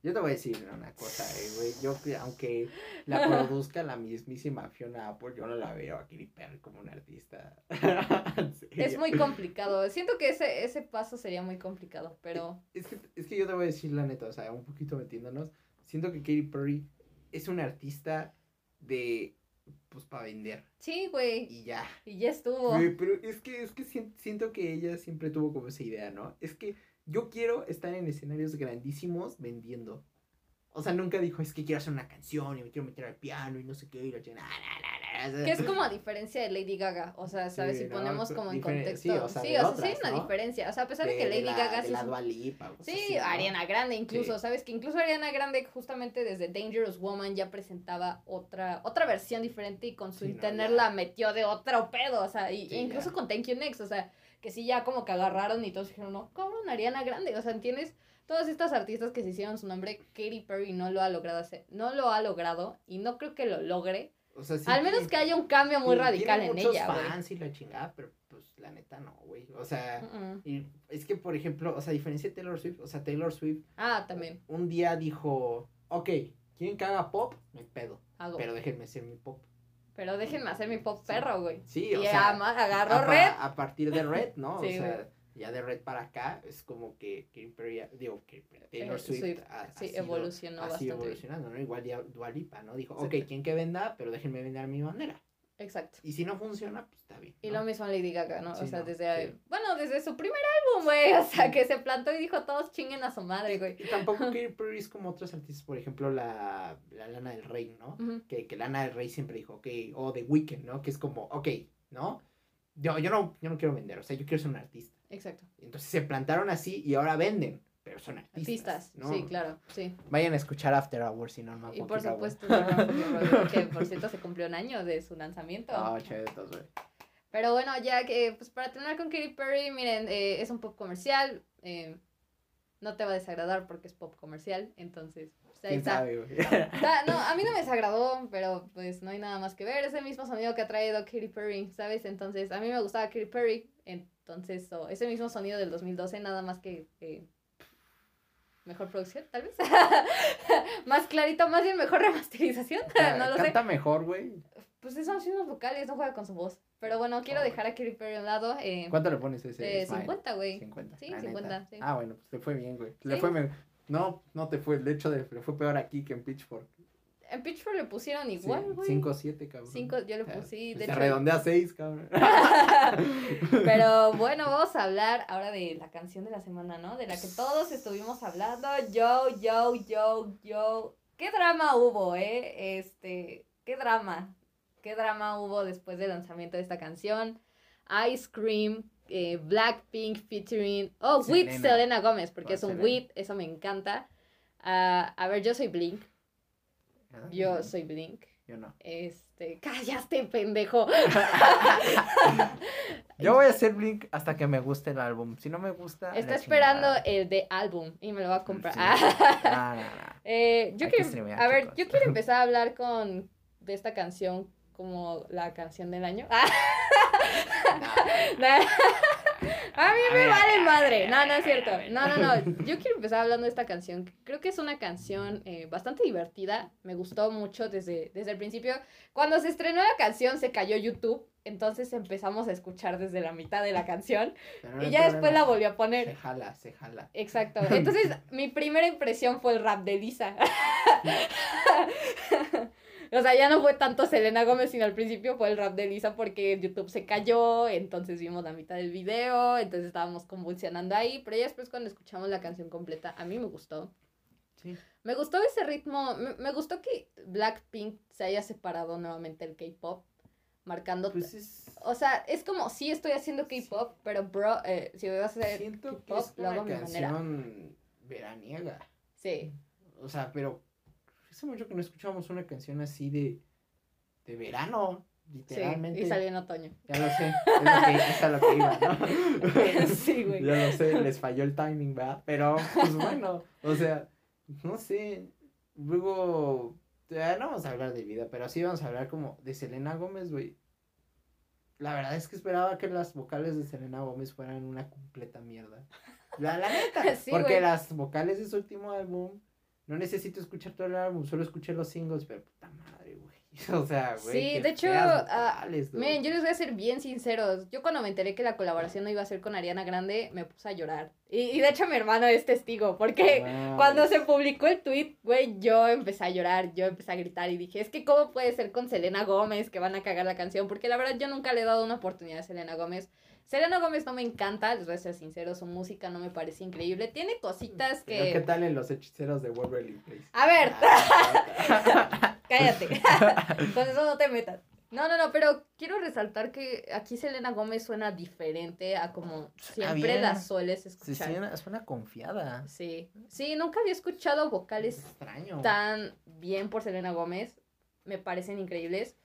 Yo te voy a decir una cosa, eh, güey. Yo, que- aunque la produzca la mismísima Fiona Apple, yo no la veo a Katy Perry como una artista. Es muy complicado. Siento que ese, ese paso sería muy complicado, pero. Es que, es que yo te voy a decir la neta, o sea, un poquito metiéndonos. Siento que Katy Perry es una artista de. Pues para vender. Sí, güey. Y ya. Y ya estuvo. Güey, pero es que, es que sien- siento que ella siempre tuvo como esa idea, ¿no? Es que yo quiero estar en escenarios grandísimos vendiendo. O sea, nunca dijo, es que quiero hacer una canción y me quiero meter al piano y no sé qué. Y la chingada, na, na, na, na". Que es como a diferencia de Lady Gaga. O sea, ¿sabes? Sí, si ¿no? ponemos como en contexto. sí, o sea, sí, o sea, otras, sí hay una ¿no? diferencia. O sea, a pesar de, que de Lady la, Gaga de sí la Dua Lipa, cosas Sí, ¿no? Ariana Grande incluso. ¿sabes? Que incluso Ariana Grande justamente desde Dangerous Woman ya presentaba otra otra versión diferente y con su internet la metió de otro pedo, o sea, y, incluso ya. con Thank You Next, o sea, que sí ya como que agarraron y todos dijeron, no, cabrón, Ariana Grande, o sea, tienes todas estas artistas que se hicieron su nombre, Katy Perry no lo ha logrado hacer, no lo ha logrado y no creo que lo logre, O sea, sí al menos que haya un cambio muy radical en muchos ella, fans y la chingada, pero pues la neta no, güey. O sea, y es que por ejemplo, o sea, a diferencia de Taylor Swift, o sea, Taylor Swift Ah, también, un día dijo, ok, ¿quieren que haga pop? No hay pedo, hago. pero déjenme ser mi pop. Pero déjenme hacer mi pop Sí. perro, güey. Sí, Y o sea, ama- agarró a, red. a partir de Red, ¿no? Sí, o sea, ya de Red para acá es como que, que digo, que Taylor Eh, Swift, Swift, ha, ha Sí, sido- evolucionó ha bastante. sido evolucionando, ¿no? Igual ya Dua Lipa, ¿no? Dijo, ok. ¿quién que venda? Pero déjenme vender a mi manera. Exacto. Y si no funciona, pues está bien. Y lo mismo Lady Gaga, ¿no? Sí, o sea, no, desde, sí. bueno, desde su primer álbum, güey, o sea, que se plantó y dijo, todos chinguen a su madre, güey. Y tampoco Katy Perry es como otros artistas, por ejemplo, la, la Lana del Rey, ¿no? Ujú. Que, que Lana del Rey siempre dijo, ok, o The Weeknd, ¿no? Que es como, ok, ¿no? Yo, yo no, yo no quiero vender, o sea, yo quiero ser un artista. Exacto. Entonces se plantaron así y ahora venden, pero son artistas. Artistas, ¿no? sí, claro, sí. Vayan a escuchar After Hours si no, no Y por supuesto, Road, que por cierto se cumplió un año de su lanzamiento. No, chetos, güey. Pero bueno, ya que, pues para terminar con Katy Perry, miren, eh, es un pop comercial. eh, no te va a desagradar porque es pop comercial, entonces, pues, ahí ¿Quién está. sabe, güey? Está- no, a mí no me desagradó, pero pues no hay nada más que ver. Es el mismo sonido que ha traído Katy Perry, ¿sabes? Entonces, a mí me gustaba Katy Perry. Entonces, oh, ese mismo sonido del 2012, nada más que eh, mejor producción, tal vez. más clarito, más bien mejor remasterización. no lo sé. Canta mejor, güey. Pues son mismos vocales, no juega con su voz. Pero bueno, quiero Oh. dejar a Katy Perry a un lado. Eh, ¿Cuánto le pones ese eh, Smile? 50, güey. 50. Sí, la 50, neta. sí. Ah, bueno, pues le fue bien, güey. Le Sí. fue me- No, no te fue. De hecho, le le fue peor aquí que en Pitchfork. En Pitchfork le pusieron igual, güey. 5 7, cabrón. Cinco, yo le puse, de Se redondea a 6, cabrón. Pero bueno, vamos a hablar ahora de la canción de la semana, ¿no? De la que todos estuvimos hablando. Yo, yo, yo, yo. ¿Qué drama hubo, eh? Este, qué drama. ¿Qué drama hubo después del lanzamiento de esta canción? Ice Cream eh, Blackpink featuring, oh, with Selena. Selena Gómez, porque es un Selena. with, eso me encanta. Ah, a ver, yo soy Blink, Ah, yo soy Blink. Yo no. Este, cállate, pendejo. Yo voy a hacer Blink hasta que me guste el álbum. Si no me gusta. Está esperando el de álbum y me lo va a comprar. Sí. Ah. No, no. Eh, yo Hay quiero, streamear, a ver, chicos. yo quiero empezar a hablar con de esta canción como la canción del año. Ah. Nah. A mí me vale madre. No, no es cierto. No, no, no. Yo quiero empezar hablando de esta canción. Creo que es una canción eh, bastante divertida. Me gustó mucho desde, desde el principio. Cuando se estrenó la canción se cayó YouTube. Entonces empezamos a escuchar desde la mitad de la canción. No Y ya después la volví a Se poner. jala, se jala. Exacto. Entonces, mi primera impresión fue el rap de Lisa. o sea, ya no fue tanto Selena Gómez, sino al principio fue el rap de Lisa porque YouTube se cayó, entonces vimos la mitad del video, entonces estábamos convulsionando ahí, pero ya después cuando escuchamos la canción completa, a mí me gustó. Sí. Me gustó ese ritmo, me, me gustó que Blackpink se haya separado nuevamente del K-pop, marcando... Pues es. O sea, es como, sí estoy haciendo K-pop, pero bro, eh, si voy a hacer Siento que K-pop, lo hago una a mi manera. canción veraniega. Sí. O sea, pero hace mucho que no escuchamos una canción así de, de verano, literalmente. Sí, y salió en otoño. Ya lo sé, es, lo que, es a lo que iba, ¿no? Sí, güey. Ya lo sé, les falló el timing, ¿verdad? Pero, pues bueno, o sea, no sé. Luego, ya no vamos a hablar de vida, pero sí vamos a hablar como de Selena Gómez, güey. La verdad es que esperaba que las vocales de Selena Gómez fueran una completa mierda. La, la neta, Sí, porque las vocales de su último álbum, no necesito escuchar todo el álbum, solo escuché los singles, pero puta madre, güey. O sea, güey. Sí, de hecho, feas ah. Miren, yo les voy a ser bien sinceros. Yo cuando me enteré que la colaboración no iba a ser con Ariana Grande, me puse a llorar. Y, y de hecho mi hermano es testigo, porque Wow. cuando se publicó el tweet, güey, yo empecé a llorar, yo empecé a gritar y dije, es que cómo puede ser con Selena Gómez que van a cagar la canción, porque la verdad yo nunca le he dado una oportunidad a Selena Gómez. Selena Gómez no me encanta, les voy a ser sincero, su música no me parece increíble. Tiene cositas Pero, ¿Qué que... tal en los hechiceros de Waverly Place? A ver, Ah, Cállate. Con eso no te metas. No, no, no, pero quiero resaltar que aquí Selena Gómez suena diferente a como Suena siempre bien. la sueles Sí, escuchar. suena, suena confiada. Sí, sí, nunca había escuchado vocales extraño. tan bien por Selena Gómez. Me parecen increíbles.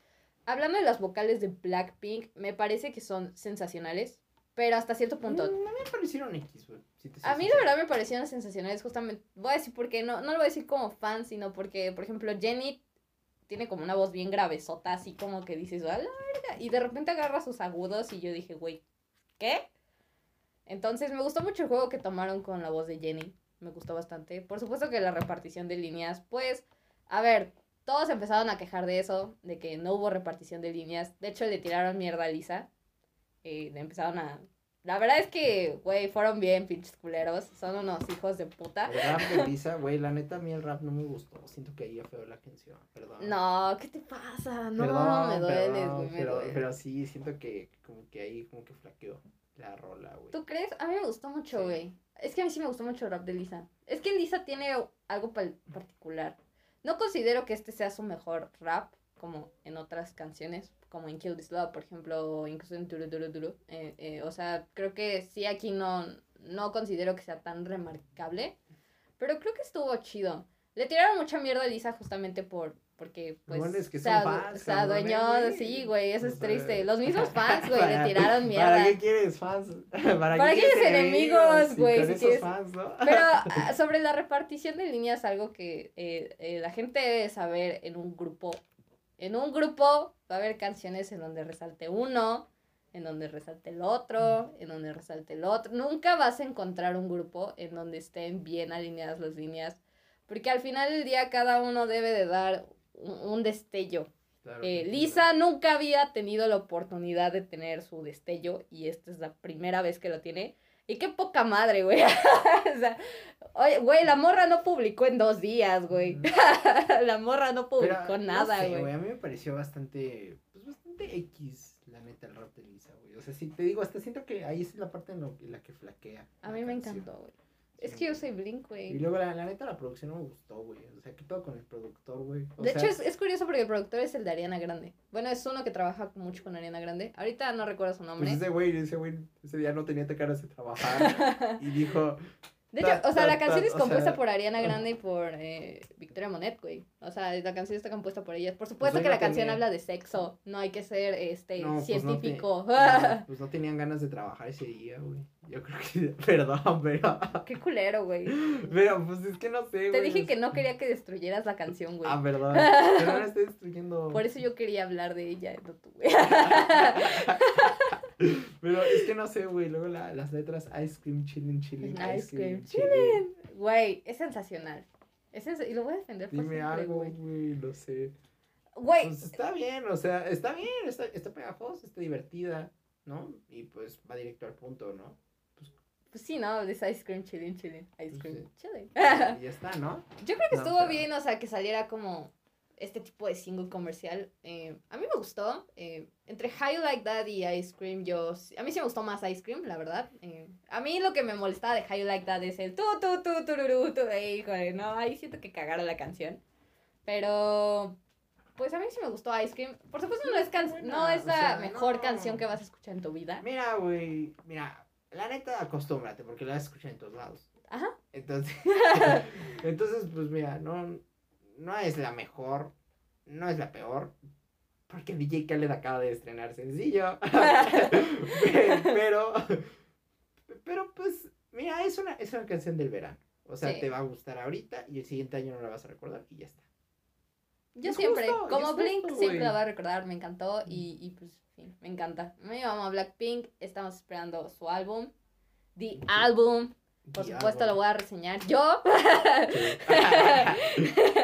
Hablando de las vocales de Blackpink, me parece que son sensacionales, pero hasta cierto punto. Mm, a mí me parecieron X, güey. si A mí la verdad me parecieron sensacionales, justamente. Voy a decir por qué, no, no lo voy a decir como fan, sino porque, por ejemplo, Jenny tiene como una voz bien gravesota, así como que dices, a la verga", Y de repente agarra sus agudos y yo dije, güey, ¿qué? Entonces me gustó mucho el juego que tomaron con la voz de Jenny. Me gustó bastante. Por supuesto que la repartición de líneas, pues, a ver, todos empezaron a quejar de eso, de que no hubo repartición de líneas. De hecho, le tiraron mierda a Lisa. Eh, le empezaron a... La verdad es que, güey, fueron bien pinches culeros. Son unos hijos de puta. El rap de Lisa, güey, la neta a mí el rap no me gustó. Siento que ahí feo la canción, perdón. No, ¿qué te pasa? No, Perdón, me dueles, güey, pero, duele. pero sí, siento que como que ahí como que flaqueó la rola, güey. ¿Tú crees? A mí me gustó mucho, Sí. güey. Es que a mí sí me gustó mucho el rap de Lisa. Es que Lisa tiene algo particular. No considero que este sea su mejor rap, como en otras canciones, como en Kill This Love, por ejemplo, o incluso en Duro Duro Duro. Eh, eh, o sea, creo que sí aquí no, no considero que sea tan remarcable, pero creo que estuvo chido. Le tiraron mucha mierda a Lisa justamente por porque pues Bueno, es que se, fans, se adueñó, güey. sí, güey, eso es triste. Los mismos fans, güey, le tiraron mierda. ¿Para qué quieres fans? ¿Para, ¿Para qué quieres enemigos, güey? Si quieres- fans, ¿no? Pero ah, sobre la repartición de líneas, algo que eh, eh, la gente debe saber en un grupo. En un grupo va a haber canciones en donde resalte uno, en donde resalte el otro, en donde resalte el otro. Nunca vas a encontrar un grupo en donde estén bien alineadas las líneas, porque al final del día cada uno debe de dar un, destello. Claro Eh, sí, Lisa nunca había tenido la oportunidad de tener su destello y esta es la primera vez que lo tiene. Y qué poca madre, güey. o sea, oye, güey, la morra no publicó en dos días, güey. la morra no publicó Pero, no nada, sé, güey. A mí me pareció bastante, pues bastante X, la neta, el rap de Lisa, güey. O sea, sí, te digo, hasta siento que ahí es la parte en, lo- en la que flaquea. A mí me canción. encantó, güey. Es que yo soy Blink, Y güey. luego, la, la neta, la producción no me gustó, güey. O sea, ¿qué pedo con el productor, güey? De sea, hecho, es, es curioso porque el productor es el de Ariana Grande. Bueno, es uno que trabaja mucho con Ariana Grande. Ahorita no recuerdo su nombre. Pues ese güey, ese güey, ese día no tenía ganas de trabajar. y dijo, De hecho, o sea, la canción es compuesta por Ariana Grande y por eh, Victoria Monet, güey. O sea, la canción está compuesta por ellas. Por supuesto hoy que la canción tenía- habla de sexo. No hay que ser este No, pues no te- científico. no, pues no tenían ganas de trabajar ese día, güey. Yo creo que, perdón, pero, Qué culero, güey. pero pues es que no sé, güey. Te dije que no quería que destruyeras la canción, güey. Ah, perdón. Pero la estoy destruyendo. Por eso yo quería hablar de ella, no tú, güey. Pero es que no sé, güey. Luego la- las letras Ice Cream Chilling Chilling. Ice cream chilling. Güey, es sensacional. Es sens- y lo voy a defender por Dime siempre, algo, güey. güey. No sé. Güey, Pues está bien, o sea, está bien, está, está pegajosa, está divertida, ¿no? Y pues va directo al punto, ¿no? Pues sí, ¿no? Es ice cream chilling, chilling. Ice Pues cream chilling. Y ya está, ¿no? Yo creo que No, estuvo pero- bien, o sea, que saliera como este tipo de single comercial. Eh, a mí me gustó. eh, entre How You Like That y Ice Cream, yo... A mí sí me gustó más Ice Cream, la verdad. eh, a mí lo que me molestaba de How You Like That es el tu, tu, tu, tururú, tu. eh, híjole, no, ahí siento que cagaron la canción. Pero... Pues a mí sí me gustó Ice Cream. Por supuesto no es, can- no es la mejor canción que vas a escuchar en tu vida. Mira, güey, mira, la neta acostúmbrate porque la vas a escuchar en todos lados. Ajá. Entonces, entonces pues mira, no, no es la mejor, no es la peor, porque DJ Khaled acaba de estrenar sencillo. pero, pero pues, mira, es una, es una canción del verano. O sea, Sí. te va a gustar ahorita y el siguiente año no la vas a recordar y ya está. Yo Es siempre, justo, como Blink, justo, siempre la voy a recordar, me encantó y, y pues, sí, me encanta. Me llamo Blackpink, estamos esperando su álbum, The Album, por supuesto lo voy a reseñar yo.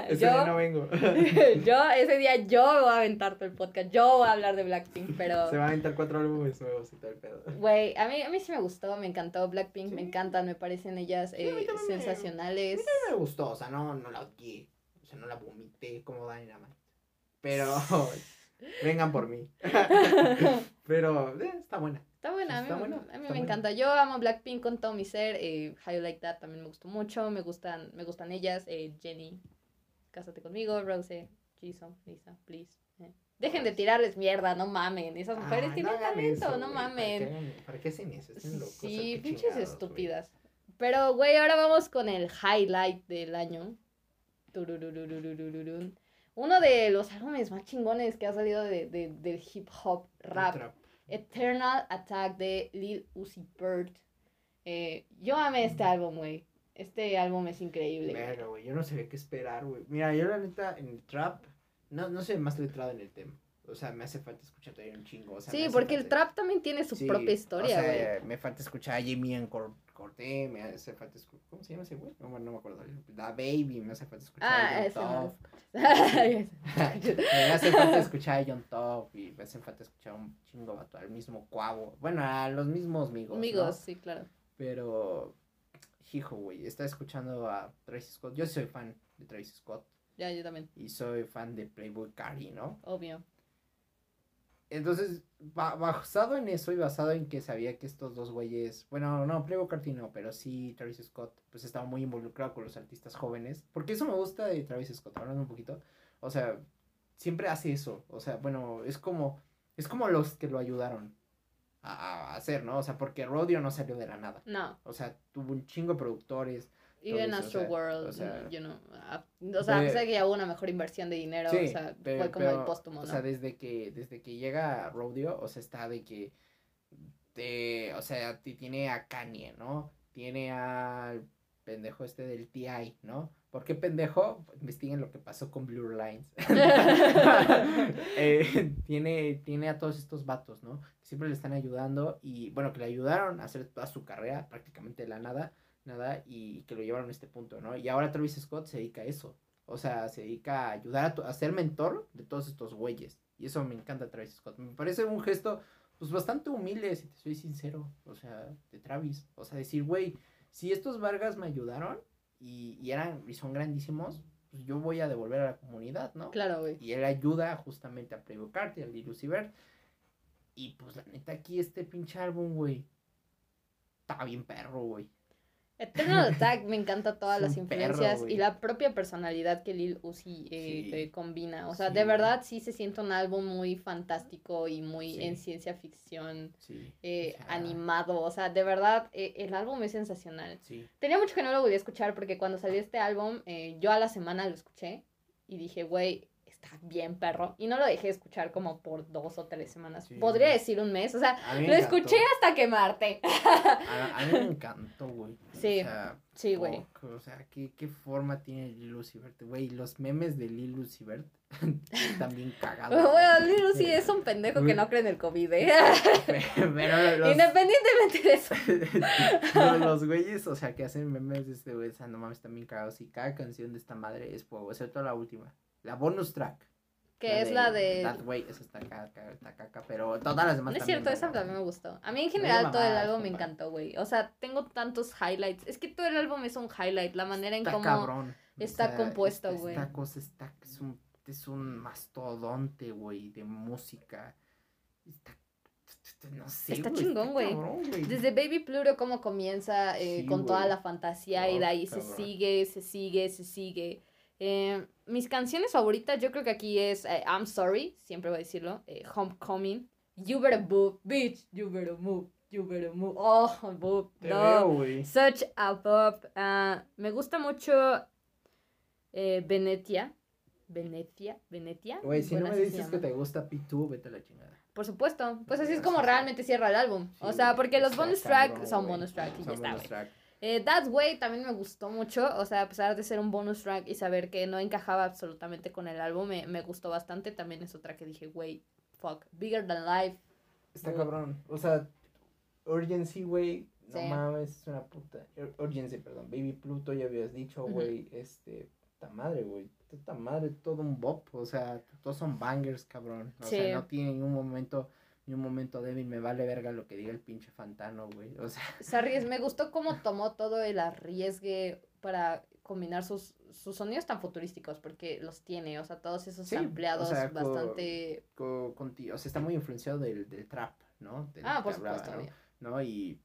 Ese yo, día no vengo. yo, ese día yo voy a aventar todo el podcast, yo voy a hablar de Blackpink, pero... Se van a aventar cuatro álbumes nuevos y todo el pedo. Güey, a mí, a mí sí me gustó, me eantó Blackpink, me encantan, me parecen ellas Sí, a mí eh, me- sensacionales. me gustó, o sea, no, no la odié. O sea, no la vomité como Dynamite. Pero vengan por mí. Pero eh, está buena. Está buena, a mí, Está buena, a mí está me buena. encanta. Yo amo Blackpink con todo mi ser. Eh, How You Like That también me gustó mucho. Me gustan, me gustan ellas. Eh, Jenny, Cásate conmigo. Rose, Jisoo, Lisa, please. Eh, Dejen de tirarles mierda, no mamen. Esas mujeres Ay, tienen hagan talento, eso, no güey, ¿para mamen. qué ¿Para qué hacen eso? Están locos, Sí, pinches chingados, güey. estúpidas. Pero, güey, ahora vamos con el highlight del año. Turururururururun. Uno de los álbumes más chingones que ha salido de, de, del hip hop rap. Trap. Eternal Attack de Lil Uzi Vert. Eh, yo amé este álbum, güey. Este álbum es increíble. Verga, güey, yo no sabía qué esperar, güey. Mira, yo la neta en el trap no, no soy más letrado en el tema. O sea, me hace falta escuchar todavía un chingo. O sea, Sí, porque el trap también tiene su Sí, propia historia, o güey. sea, me falta escuchar a Jimmy en Cor Corté, me hace falta escuchar. ¿Cómo se llama ese güey? No, no me acuerdo. La Baby, me hace falta escuchar Ah, a John ese no Top. me hace falta escuchar a John Top y me hace falta escuchar un chingo vato, al mismo Cuavo. Bueno, a los mismos amigos. Amigos, sí, claro. Pero, hijo, güey, está escuchando a Travis Scott. Yo soy fan de Travis Scott Ya, yo también, y soy fan de Playboy Cardi, ¿no? obvio. Entonces, ba- basado en eso y basado en que sabía que estos dos güeyes, bueno, no, Playboy Carti no, pero sí Travis Scott, pues estaba muy involucrado con los artistas jóvenes. Porque eso me gusta de Travis Scott, hablando un poquito. O sea, siempre hace eso. O sea, bueno, es como, es como los que lo ayudaron a, a hacer, ¿no? O sea, porque Rodeo no salió de la nada. No, O sea, tuvo un chingo de productores. Even o Astro World, o sea, you know, o sea, a de- que ya hubo una mejor inversión de dinero, Sí, o sea, fue como pero, el póstumo, O ¿no? sea, desde que, desde que llega Rodeo, o sea, está de que, de, o sea, ti- tiene a Kanye, ¿no? Tiene al pendejo este del TI, ¿no? ¿Por qué pendejo? Investiguen lo que pasó con Blue Lines. Eh, tiene, tiene a todos estos vatos, ¿no? Que siempre le están ayudando y, bueno, que le ayudaron a hacer toda su carrera, prácticamente de la nada, nada, y que lo llevaron a este punto, ¿no? Y ahora Travis Scott se dedica a eso. O sea, se dedica a ayudar a, ser mentor de todos estos güeyes. Y eso me encanta Travis Scott. Me parece un gesto, pues, bastante humilde, si te soy sincero. O sea, de Travis. O sea, decir, güey, si estos Vargas me ayudaron y, y eran, y son grandísimos, pues yo voy a devolver a la comunidad, ¿no? Claro, güey. Y él ayuda justamente a Playboy Carti, a Vert. Y pues la neta aquí este pinche álbum, güey. Está bien perro, güey. Eternal Attack me encanta todas las perro, influencias y la propia personalidad que Lil Uzi eh, Sí. eh, combina. O sea, Sí, de verdad sí se siente un álbum muy fantástico y muy Sí. en ciencia ficción, eh, o sea, animado. O sea, de verdad eh, el álbum es sensacional. Sí. Tenía mucho que no lo volví a escuchar porque cuando salió este álbum, eh, yo a la semana lo escuché y dije, güey, está bien perro. Y no lo dejé de escuchar como por dos o tres semanas. Sí. Podría decir un mes. O sea, lo encantó. escuché hasta quemarte. A, a mí me encantó, güey. Sí. O sea, Sí, güey. O sea, ¿qué, qué forma tiene Lil Uzi Vert, güey. Los memes de Lil Uzi Vert bien cagados. Bueno, Lil Uzi es un pendejo que no cree en el COVID, ¿eh? Pero los, Independientemente de eso. los, los güeyes, o sea, que hacen memes de este güey, o sea, no mames, bien cagados. Y cada canción de esta madre es fuego, excepto la última. La bonus track. Que es la de... That Way, esa está caca, está caca, pero todas las demás No es también, cierto, esa ¿no? también me gustó. A mí en No general todo el álbum me encantó, güey. O sea, tengo tantos highlights. Es que todo el álbum es un highlight. La manera en Está cómo... cabrón. está compuesto, esta- güey. Esta cosa está, es un, es un mastodonte, güey, de música. Está, no sé, Está güey, chingón, güey. Desde Baby Pluto cómo comienza eh, Sí, con toda güey. la fantasía y de ahí se cabrón. sigue, se sigue, se sigue. Eh, mis canciones favoritas yo creo que aquí es eh, I'm Sorry, siempre voy a decirlo, eh, Homecoming, You Better Move, Bitch, You Better Move, You Better Move, oh, Te no. Such a pop. Ah, me gusta mucho eh, Venetia. Venecia, Venetia. Güey, si no me dices que te gusta P2, vete a la chingada. Por supuesto. Pues así es como realmente cierra el álbum. Sí, o sea, porque los bonus track cabrón, son bonus track y ya Son está. Eh, That Way también me gustó mucho. O sea, a pesar de ser un bonus track y saber que no encajaba absolutamente con el álbum, me, me gustó bastante. También es otra que dije, güey, fuck. Bigger Than Life. Está cabrón. O sea, Urgency, güey. No Sí. mames, es una puta. Ur- Urgency, perdón. Baby Pluto, ya habías dicho, güey. Este. Puta madre, güey. Puta madre, todo un bop. O sea, todos son bangers, cabrón. O Sí. sea, no tiene ni un momento. Ni un momento débil. Me vale verga lo que diga el pinche Fantano, güey. O sea, Se arries- Me gustó cómo tomó todo el arriesgue para combinar sus, sus sonidos tan futurísticos, porque los tiene, o sea, todos esos Sí, o ampliados sea, co- bastante... co- conti- o sea, está muy influenciado del, del trap, ¿no? Del Ah, por hablaba, supuesto. ¿no? Y,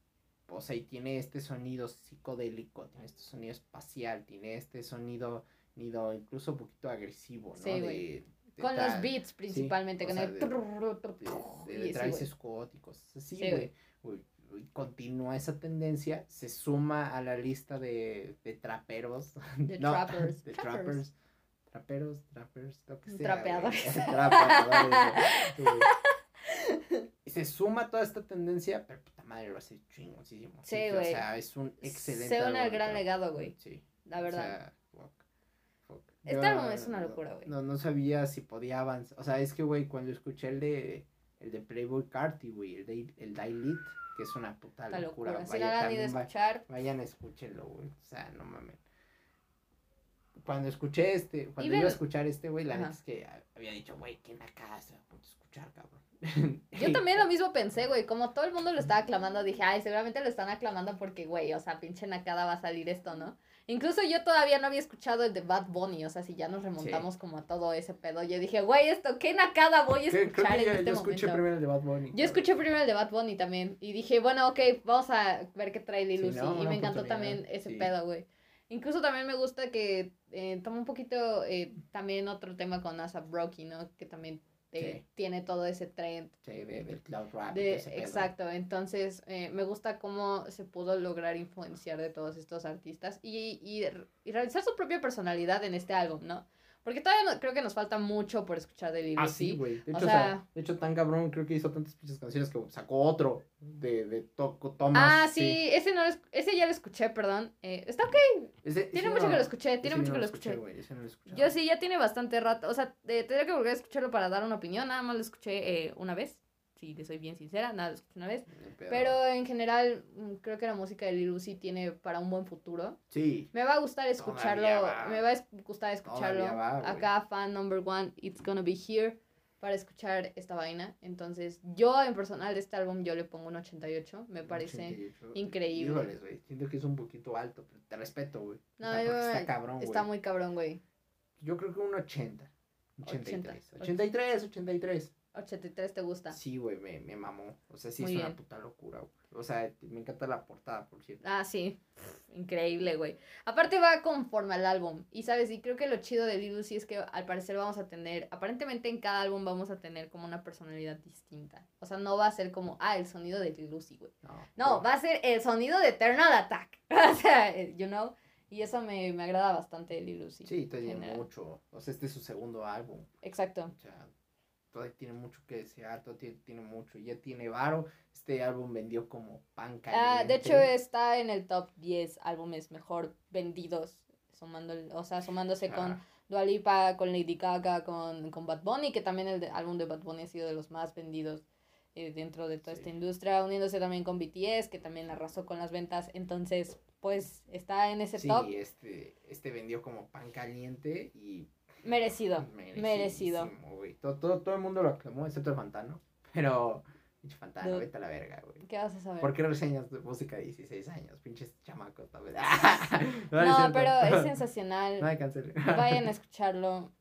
o sea, y tiene este sonido psicodélico, tiene este sonido espacial, tiene este sonido, sonido incluso un poquito agresivo, ¿no? Sí, de, Con los tal- beats principalmente, o con sea, el... de- de, de, y de sí, Travis güey. Scott y cosas así, Sí, güey. Uy, Continúa esa tendencia, se suma a la lista de, traperos. De no, trappers, De trappers. trappers. Traperos, trappers, lo que sea. Trapeadores. Trapeadores. Sí. Y se suma toda esta tendencia, pero puta madre lo hace chingosísimo. Sí, güey. O sea, es un excelente. Se une álbum, el gran legado, güey. Sí. La o verdad. sea, fuck, fuck. Este álbum es una locura, güey. No, no sabía si podía avanzar. O sea, es que, güey, cuando escuché el de, el de Playboy Carti, güey, el de el Dailit, que es una puta locura. locura. Si vaya, la también va- escuchar, vayan, escúchenlo, güey. O sea, no mames. Cuando escuché este, cuando iba a escuchar este, güey, la neta es que había dicho, güey, ¿quién acá se va a de escuchar, cabrón? Yo también lo mismo pensé, güey. Como todo el mundo lo estaba aclamando, dije, ay, seguramente lo están aclamando porque, güey, o sea, pinche Nakada va a salir esto, ¿no? Incluso yo todavía no había escuchado el de Bad Bunny, o sea, si ya nos remontamos como a todo ese pedo, yo dije, güey, esto, ¿qué Nakada voy a escuchar creo que en yo, este yo escuché momento? primero el de Bad Bunny. Yo escuché primero el de Bad Bunny también y dije, bueno, ok, vamos a ver qué trae Lil Sí, Uzi. no, y me encantó también ese sí. pedo, güey. Incluso también me gusta que eh, toma un poquito eh, también otro tema con ASAP Rocky, ¿no? Que también eh, Sí. tiene todo ese trend. Sí, de, del cloud rap. De, exacto, entonces eh, me gusta cómo se pudo lograr influenciar de todos estos artistas y, y, y realizar su propia personalidad en este álbum, ¿no? Porque todavía no- creo que nos falta mucho por escuchar de Lil Ah, sí, güey. De O sea, de hecho, tan cabrón, creo que hizo tantas pinches canciones que sacó otro de, de Toco Thomas. Ah, sí, ese no lo ese ya lo escuché, perdón. Eh, está ok, Ese- tiene ese mucho no- que lo escuché, tiene mucho no que lo escuché, ese no lo escuché. Yo sí, ya tiene bastante rato, o sea, eh, tendría que volver a escucharlo para dar una opinión, nada más lo escuché eh, una vez, si te soy bien sincera, nada, lo escuché una vez. Pero en general, mm, creo que la música de Lil Uzi tiene para un buen futuro. Sí. Me va a gustar escucharlo, va. me va a gustar escucharlo. Va. Acá, fan number one, It's Gonna Be Here, para escuchar esta vaina. Entonces, yo en personal de este álbum, yo le pongo un 88, me parece. 88. increíble. Híjoles, güey. Siento que es un poquito alto, pero te respeto, güey. No, O sea, yo- está cabrón, güey. Está muy cabrón, güey. Yo creo que un 80. 83. 80. 83, 83. 83 te gusta. Sí, güey, me, me mamó. O sea, sí Muy es una puta locura, güey. O sea, me encanta la portada, por cierto. Ah, sí. Increíble, güey. Aparte va conforme al álbum. Y sabes, y creo que lo chido de Lil Uzi es que al parecer vamos a tener, aparentemente en cada álbum vamos a tener como una personalidad distinta. O sea, no va a ser como, ah, el sonido de Lil Uzi, güey. No, No, pero- va a ser el sonido de Eternal Attack. o sea, eh, you know. Y eso me, me agrada bastante de Lil Uzi. Sí, general. mucho. O sea, este es su segundo álbum. Exacto. O sea, todavía tiene mucho que desear, todavía tiene, tiene mucho. Ya tiene varo. Este álbum vendió como pan caliente. Ah, de hecho, está en el top 10 álbumes mejor vendidos. Sumando, o sea, sumándose con Ah, Dua Lipa, con Lady Gaga, con, con Bad Bunny, que también el de- álbum de Bad Bunny ha sido de los más vendidos eh, dentro de toda Sí. esta industria, uniéndose también con BTS, que también arrasó con las ventas. Entonces, pues está en ese sí, top este, este vendió como pan caliente y merecido. Merecido. Todo, todo, todo el mundo lo aclamó, excepto el Fantano. Pero, pinche Fantano, No. vete a la verga, güey. ¿Qué vas a saber? ¿Por qué reseñas de música de 16 años? Pinches chamacos, tal vez. No, pero es sensacional. No hay cancel. Vayan a escucharlo.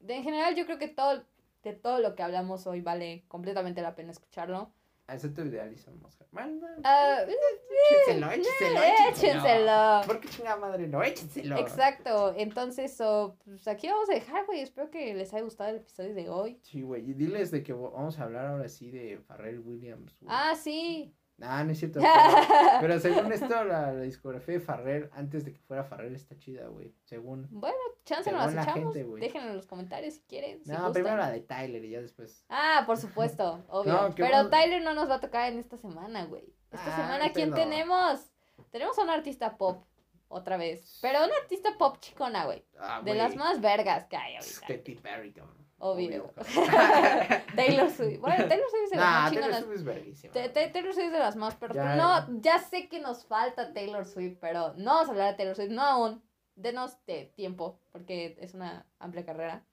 De, en general, yo creo que todo, de todo lo que hablamos hoy vale completamente la pena escucharlo. Excepto el de Alison Mosher. Bueno, no, Ah, échenselo, échenselo, échenselo. échenselo. ¿Por qué chingada madre? No, échenselo. Exacto, entonces so, pues aquí vamos a dejar, güey. Espero que les haya gustado el episodio de hoy. Sí, güey. Y diles de que vamos a hablar ahora sí de Pharrell Williams. güey. Ah, sí. Nah, no es cierto. Pero, pero según esto, la, la discografía de Pharrell, antes de que fuera Pharrell, está chida, güey. Según. Bueno, chance Según las la echamos. gente. Déjenlo en los comentarios si quieren. si No, gustan. primero la de Tyler y ya después. Ah, por supuesto, obvio. No, Pero vamos- Tyler no nos va a tocar en esta semana, güey. Esta Ah, semana, ¿quién tenemos? Tenemos a una artista pop, otra vez. Pero una artista pop chicona, güey. Ah, De las más vergas que hay Es ahorita. Katy Perry, cabrón. Obvio. Taylor Swift. Bueno, Taylor Swift es de las Nah, más Taylor. Swift es verguísima. Ta- ta- Taylor Swift es de las más pero Ya. No, ya sé que nos falta Taylor Swift, pero no vamos a hablar de Taylor Swift, no aún. Denos de tiempo, porque es una amplia carrera.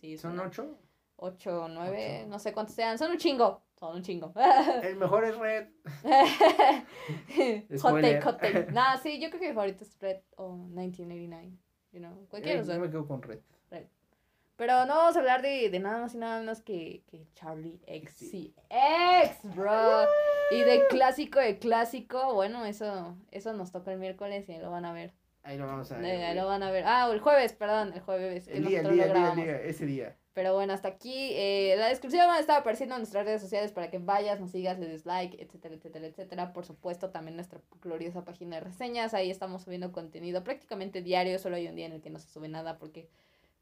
Sí, ¿Son una- ocho? ocho nueve, Ocho. no sé cuántos sean. Son un chingo. Son un chingo. El mejor es Red. hot take, hot take. Nah, sí, yo creo que mi favorito es Red o 1989. You know, cualquiera Eh, yo me quedo con Red. Pero no vamos a hablar de, de nada más y nada menos que, que Charlie Sí. XCX, bro. Y de clásico de clásico, bueno, eso eso nos toca el miércoles y lo van a ver. Ahí lo vamos a ver. ahí lo van a ver. Ah, el jueves, perdón, el jueves. Que El día, el día, el día, el día, ese día. Pero bueno, hasta aquí. eh, la descripción va a estar apareciendo en nuestras redes sociales para que vayas, nos sigas, le des like, etcétera, etcétera, etcétera. Por supuesto, también nuestra gloriosa página de reseñas. Ahí estamos subiendo contenido prácticamente diario. Solo hay un día en el que no se sube nada porque,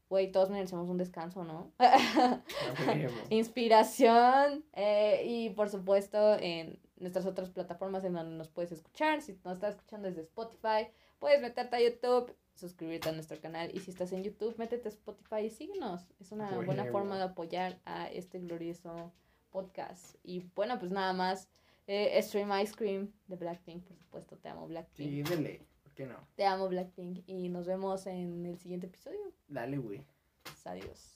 güey, todos merecemos un descanso, ¿no? Inspiración. eh, y por supuesto, en nuestras otras plataformas en donde nos puedes escuchar. Si nos estás escuchando desde Spotify, puedes meterte a YouTube, suscribirte a nuestro canal. Y si estás en YouTube, métete a Spotify y síguenos. Es una buena forma de apoyar a este glorioso podcast. Y bueno, pues nada más. Eh, Stream Ice Cream de Blackpink, por supuesto. Te amo, Blackpink. Sí, dele. ¿Por qué no? Te amo, Blackpink. Y nos vemos en el siguiente episodio. Dale, güey. Adiós.